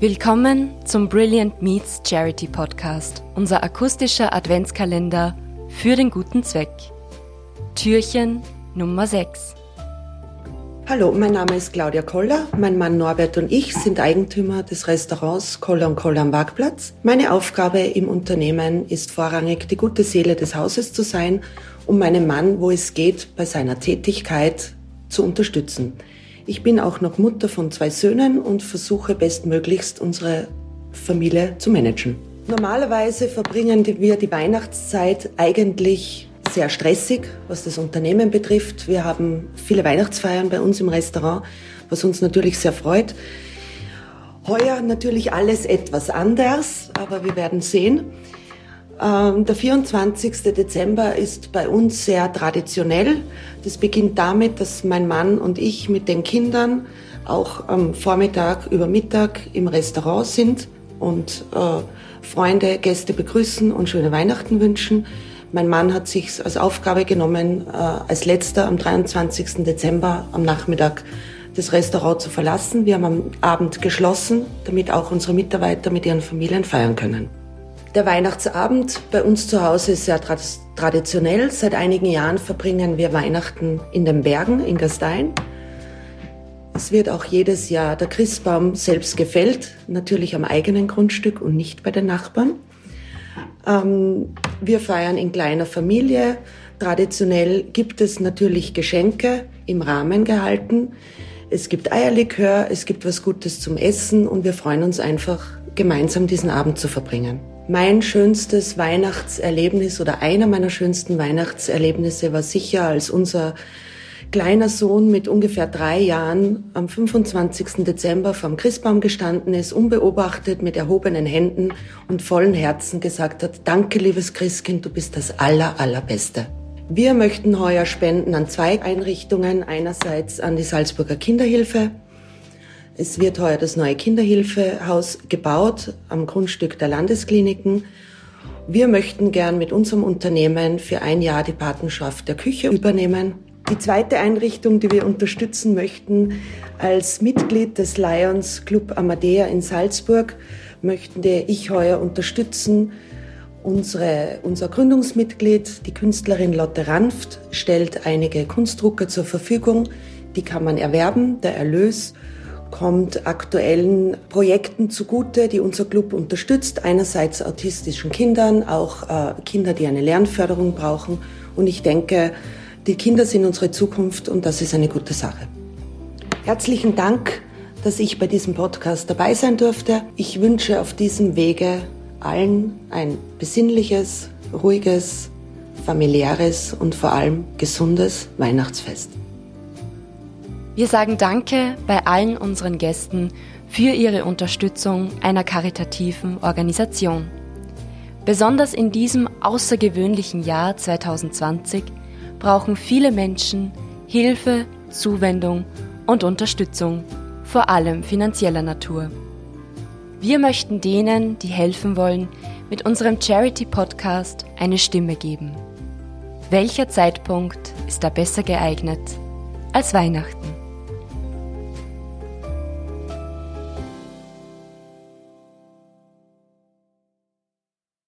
Willkommen zum Brilliant Meets Charity Podcast, unser akustischer Adventskalender für den guten Zweck. Türchen Nummer 6. Hallo, mein Name ist Claudia Koller. Mein Mann Norbert und ich sind Eigentümer des Restaurants Koller und Koller am Parkplatz. Meine Aufgabe im Unternehmen ist vorrangig, die gute Seele des Hauses zu sein, um meinen Mann, wo es geht, bei seiner Tätigkeit zu unterstützen. Ich bin auch noch Mutter von zwei Söhnen und versuche bestmöglichst unsere Familie zu managen. Normalerweise verbringen wir die Weihnachtszeit eigentlich sehr stressig, was das Unternehmen betrifft. Wir haben viele Weihnachtsfeiern bei uns im Restaurant, was uns natürlich sehr freut. Heuer natürlich alles etwas anders, aber wir werden sehen. Ähm, der 24. Dezember ist bei uns sehr traditionell. Das beginnt damit, dass mein Mann und ich mit den Kindern auch am Vormittag über Mittag im Restaurant sind und äh, Freunde, Gäste begrüßen und schöne Weihnachten wünschen. Mein Mann hat sich als Aufgabe genommen, äh, als letzter am 23. Dezember am Nachmittag das Restaurant zu verlassen. Wir haben am Abend geschlossen, damit auch unsere Mitarbeiter mit ihren Familien feiern können. Der Weihnachtsabend bei uns zu Hause ist sehr traditionell. Seit einigen Jahren verbringen wir Weihnachten in den Bergen in Gastein. Es wird auch jedes Jahr der Christbaum selbst gefällt, natürlich am eigenen Grundstück und nicht bei den Nachbarn. Ähm, wir feiern in kleiner Familie. Traditionell gibt es natürlich Geschenke im Rahmen gehalten. Es gibt Eierlikör, es gibt was Gutes zum Essen und wir freuen uns einfach, gemeinsam diesen Abend zu verbringen. Mein schönstes Weihnachtserlebnis oder einer meiner schönsten Weihnachtserlebnisse war sicher, als unser kleiner Sohn mit ungefähr drei Jahren am 25. Dezember vom Christbaum gestanden ist, unbeobachtet mit erhobenen Händen und vollen Herzen gesagt hat, danke liebes Christkind, du bist das aller, allerbeste. Wir möchten heuer spenden an zwei Einrichtungen, einerseits an die Salzburger Kinderhilfe, es wird heuer das neue Kinderhilfehaus gebaut am Grundstück der Landeskliniken. Wir möchten gern mit unserem Unternehmen für ein Jahr die Patenschaft der Küche übernehmen. Die zweite Einrichtung, die wir unterstützen möchten, als Mitglied des Lions Club Amadea in Salzburg, möchten ich heuer unterstützen. Unsere, unser Gründungsmitglied, die Künstlerin Lotte Ranft, stellt einige Kunstdrucker zur Verfügung. Die kann man erwerben. Der Erlös kommt aktuellen Projekten zugute, die unser Club unterstützt. Einerseits autistischen Kindern, auch äh, Kinder, die eine Lernförderung brauchen. Und ich denke, die Kinder sind unsere Zukunft und das ist eine gute Sache. Herzlichen Dank, dass ich bei diesem Podcast dabei sein durfte. Ich wünsche auf diesem Wege allen ein besinnliches, ruhiges, familiäres und vor allem gesundes Weihnachtsfest. Wir sagen Danke bei allen unseren Gästen für ihre Unterstützung einer karitativen Organisation. Besonders in diesem außergewöhnlichen Jahr 2020 brauchen viele Menschen Hilfe, Zuwendung und Unterstützung, vor allem finanzieller Natur. Wir möchten denen, die helfen wollen, mit unserem Charity-Podcast eine Stimme geben. Welcher Zeitpunkt ist da besser geeignet als Weihnachten?